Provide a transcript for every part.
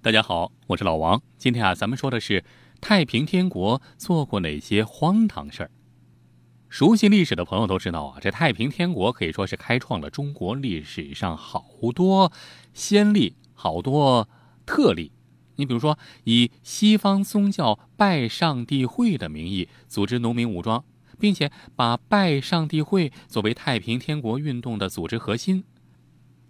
大家好，我是老王。今天啊，咱们说的是太平天国做过哪些荒唐事儿。熟悉历史的朋友都知道啊，这太平天国可以说是开创了中国历史上好多先例、好多特例。你比如说，以西方宗教拜上帝会的名义组织农民武装，并且把拜上帝会作为太平天国运动的组织核心。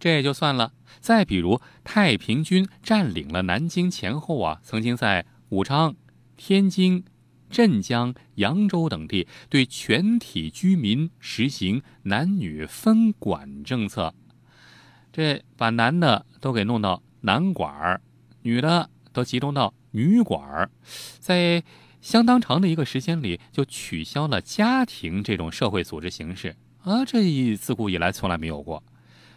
这也就算了。再比如，太平军占领了南京前后啊，曾经在武昌、天津、镇江、扬州等地对全体居民实行男女分管政策。这把男的都给弄到男管儿，女的都集中到女管儿，在相当长的一个时间里，就取消了家庭这种社会组织形式啊！这一自古以来从来没有过。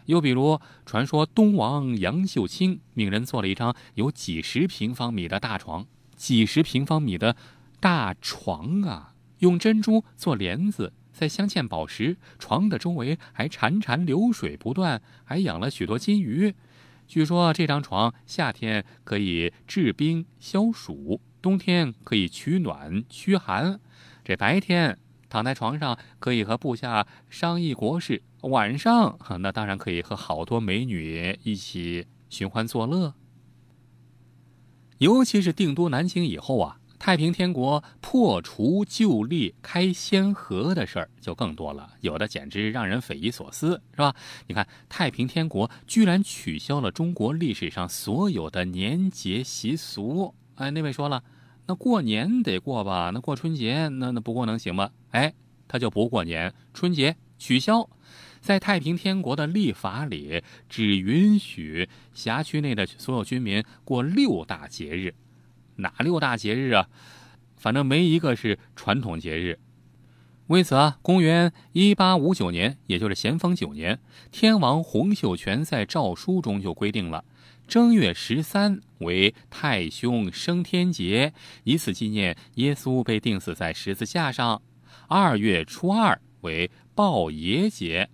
又比如，传说东王杨秀清命人做了一张有几十平方米的大床，几十平方米的大床啊，用珍珠做帘子，再镶嵌宝石，床的周围还潺潺流水不断，还养了许多金鱼。据说这张床夏天可以治冰消暑，冬天可以取暖驱寒。这白天。躺在床上可以和部下商议国事，晚上那当然可以和好多美女一起寻欢作乐。尤其是定都南京以后啊，太平天国破除旧例、开先河的事儿就更多了，有的简直让人匪夷所思，是吧？你看，太平天国居然取消了中国历史上所有的年节习俗。哎，那位说了。那过年得过吧？那过春节，那那不过能行吗？哎，他就不过年，春节取消。在太平天国的历法里，只允许辖区内的所有居民过六大节日。哪六大节日啊？反正没一个是传统节日。为此啊，公元一八五九年，也就是咸丰九年，天王洪秀全在诏书中就规定了。正月十三为太兄升天节，以此纪念耶稣被钉死在十字架上。二月初二为报爷节，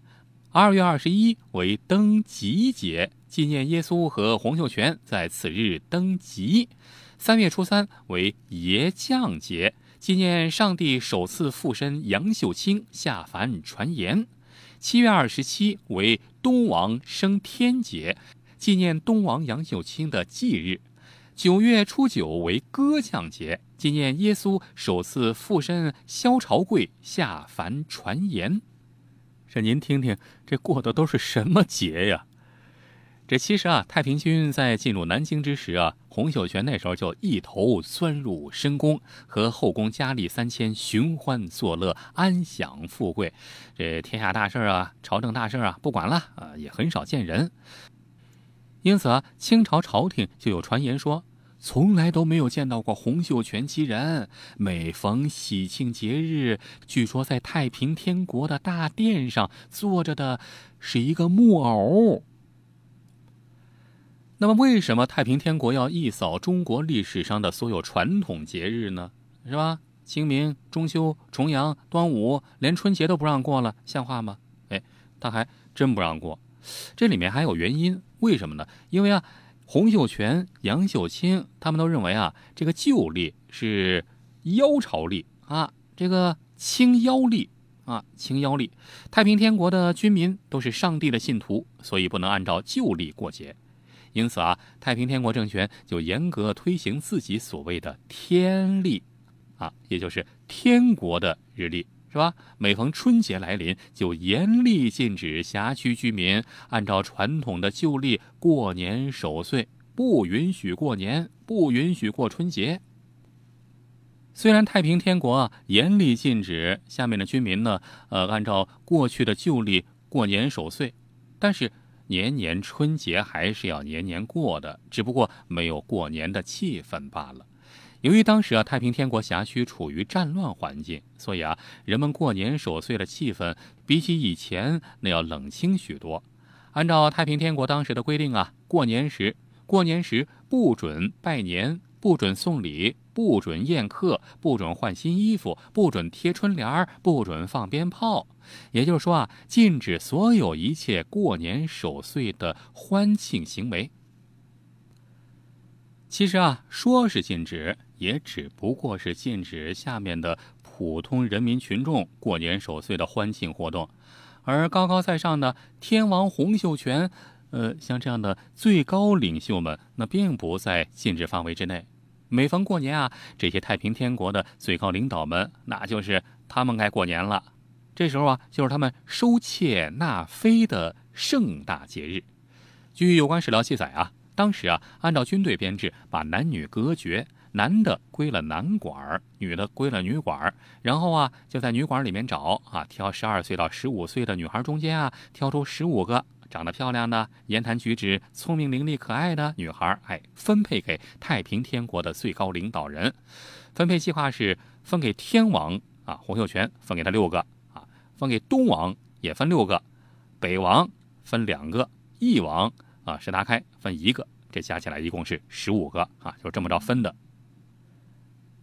二月二十一为登极节，纪念耶稣和洪秀全在此日登极。三月初三为爷降节，纪念上帝首次附身杨秀清下凡传言。七月二十七为东王升天节。纪念东王杨秀清的忌日，九月初九为歌降节，纪念耶稣首次附身萧朝贵下凡传言。这您听听，这过的都是什么节呀？这其实啊，太平军在进入南京之时啊，洪秀全那时候就一头钻入深宫，和后宫佳丽三千寻欢作乐，安享富贵。这天下大事啊，朝政大事啊，不管了啊，也很少见人。因此啊，清朝朝廷就有传言说，从来都没有见到过洪秀全其人。每逢喜庆节日，据说在太平天国的大殿上坐着的是一个木偶。那么，为什么太平天国要一扫中国历史上的所有传统节日呢？是吧？清明、中秋、重阳、端午，连春节都不让过了，像话吗？哎，他还真不让过。这里面还有原因。为什么呢？因为啊，洪秀全、杨秀清他们都认为啊，这个旧历是妖朝历啊，这个清妖历啊，清妖历。太平天国的军民都是上帝的信徒，所以不能按照旧历过节。因此啊，太平天国政权就严格推行自己所谓的天历啊，也就是天国的日历。是吧？每逢春节来临，就严厉禁止辖区居民按照传统的旧历过年守岁，不允许过年，不允许过春节。虽然太平天国啊严厉禁止下面的居民呢，呃，按照过去的旧历过年守岁，但是年年春节还是要年年过的，只不过没有过年的气氛罢了。由于当时啊，太平天国辖区处于战乱环境，所以啊，人们过年守岁的气氛比起以前那要冷清许多。按照太平天国当时的规定啊，过年时过年时不准拜年、不准送礼，不准宴客，不准换新衣服，不准贴春联不准放鞭炮。也就是说啊，禁止所有一切过年守岁的欢庆行为。其实啊，说是禁止，也只不过是禁止下面的普通人民群众过年守岁的欢庆活动，而高高在上的天王洪秀全，呃，像这样的最高领袖们，那并不在禁止范围之内。每逢过年啊，这些太平天国的最高领导们，那就是他们该过年了。这时候啊，就是他们收妾纳妃的盛大节日。据有关史料记载啊。当时啊，按照军队编制，把男女隔绝，男的归了男馆女的归了女馆然后啊，就在女馆里面找啊，挑十二岁到十五岁的女孩中间啊，挑出十五个长得漂亮的、言谈举止聪明伶俐、可爱的女孩，哎，分配给太平天国的最高领导人。分配计划是分给天王啊，洪秀全分给他六个啊，分给东王也分六个，北王分两个，翼王。啊，石达开分一个，这加起来一共是十五个啊，就这么着分的。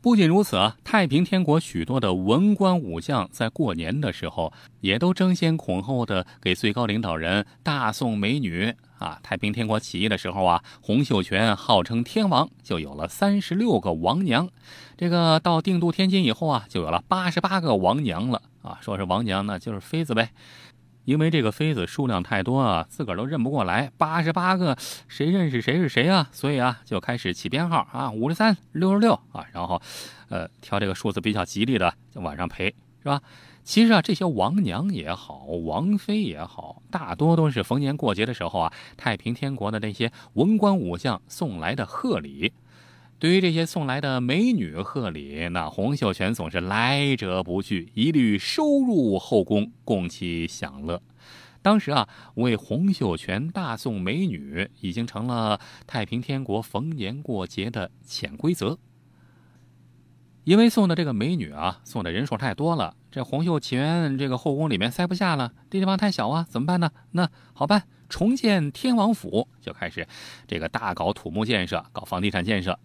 不仅如此啊，太平天国许多的文官武将在过年的时候，也都争先恐后的给最高领导人大送美女啊。太平天国起义的时候啊，洪秀全号称天王，就有了三十六个王娘。这个到定都天津以后啊，就有了八十八个王娘了啊。说是王娘，那就是妃子呗。因为这个妃子数量太多啊，自个儿都认不过来，八十八个，谁认识谁是谁啊？所以啊，就开始起编号啊，五十三、六十六啊，然后，呃，挑这个数字比较吉利的就往上陪，是吧？其实啊，这些王娘也好，王妃也好，大多都是逢年过节的时候啊，太平天国的那些文官武将送来的贺礼。对于这些送来的美女贺礼，那洪秀全总是来者不拒，一律收入后宫，供其享乐。当时啊，为洪秀全大送美女，已经成了太平天国逢年过节的潜规则。因为送的这个美女啊，送的人数太多了，这洪秀全这个后宫里面塞不下了，这地方太小啊，怎么办呢？那好办，重建天王府，就开始这个大搞土木建设，搞房地产建设。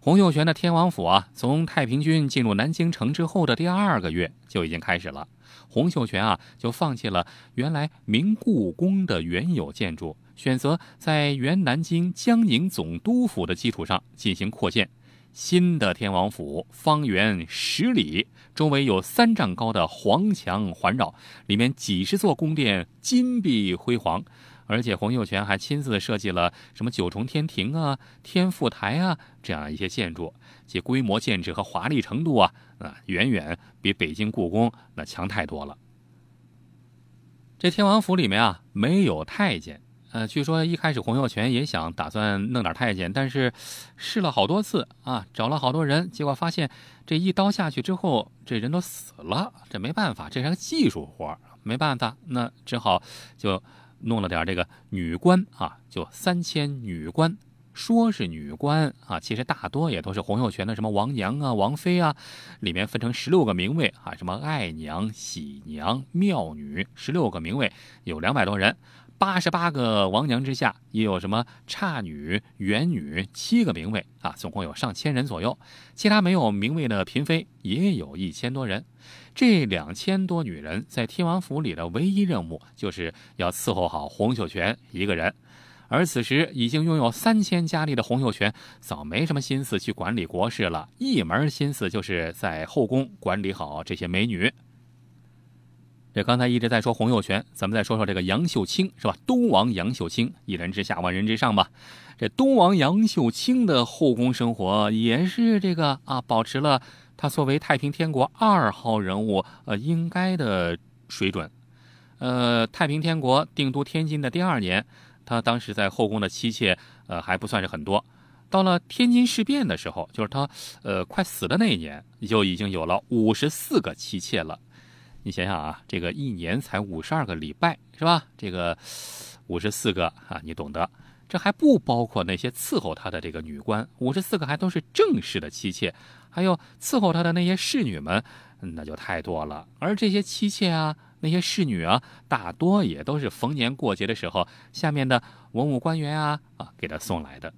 洪秀全的天王府啊，从太平军进入南京城之后的第二个月就已经开始了。洪秀全啊，就放弃了原来明故宫的原有建筑，选择在原南京江宁总督府的基础上进行扩建。新的天王府方圆十里，周围有三丈高的黄墙环绕，里面几十座宫殿金碧辉煌。而且洪秀全还亲自设计了什么九重天庭啊、天福台啊这样一些建筑，其规模、建制和华丽程度啊，啊，远远比北京故宫那强太多了。这天王府里面啊，没有太监。呃，据说一开始洪秀全也想打算弄点太监，但是试了好多次啊，找了好多人，结果发现这一刀下去之后，这人都死了。这没办法，这是个技术活没办法，那只好就。弄了点这个女官啊，就三千女官，说是女官啊，其实大多也都是洪秀全的什么王娘啊、王妃啊，里面分成十六个名位啊，什么爱娘、喜娘、妙女，十六个名位有两百多人。八十八个王娘之下，也有什么差女、元女七个名位啊，总共有上千人左右。其他没有名位的嫔妃也有一千多人。这两千多女人在天王府里的唯一任务，就是要伺候好洪秀全一个人。而此时已经拥有三千佳丽的洪秀全，早没什么心思去管理国事了，一门心思就是在后宫管理好这些美女。这刚才一直在说洪秀全，咱们再说说这个杨秀清，是吧？东王杨秀清，一人之下，万人之上吧。这东王杨秀清的后宫生活也是这个啊，保持了他作为太平天国二号人物呃应该的水准。呃，太平天国定都天津的第二年，他当时在后宫的妻妾呃还不算是很多。到了天津事变的时候，就是他呃快死的那一年，就已经有了五十四个妻妾了。你想想啊，这个一年才五十二个礼拜，是吧？这个五十四个啊，你懂得。这还不包括那些伺候他的这个女官，五十四个还都是正式的妻妾，还有伺候他的那些侍女们，那就太多了。而这些妻妾啊，那些侍女啊，大多也都是逢年过节的时候，下面的文武官员啊啊给他送来的。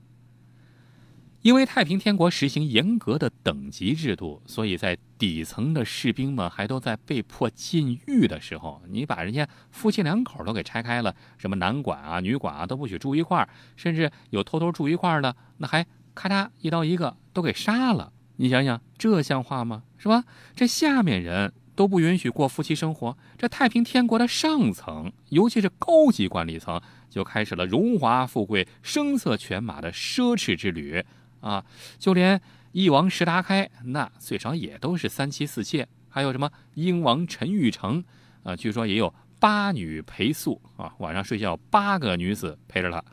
因为太平天国实行严格的等级制度，所以在底层的士兵们还都在被迫禁欲的时候，你把人家夫妻两口都给拆开了，什么男管啊、女管啊都不许住一块儿，甚至有偷偷住一块儿的，那还咔嚓一刀一个都给杀了。你想想，这像话吗？是吧？这下面人都不允许过夫妻生活，这太平天国的上层，尤其是高级管理层，就开始了荣华富贵、声色犬马的奢侈之旅。啊，就连翼王石达开，那最少也都是三妻四妾，还有什么英王陈玉成，啊，据说也有八女陪宿啊，晚上睡觉八个女子陪着他。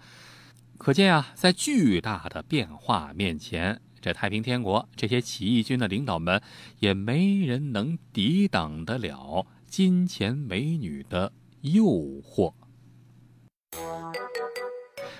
可见啊，在巨大的变化面前，这太平天国这些起义军的领导们，也没人能抵挡得了金钱美女的诱惑。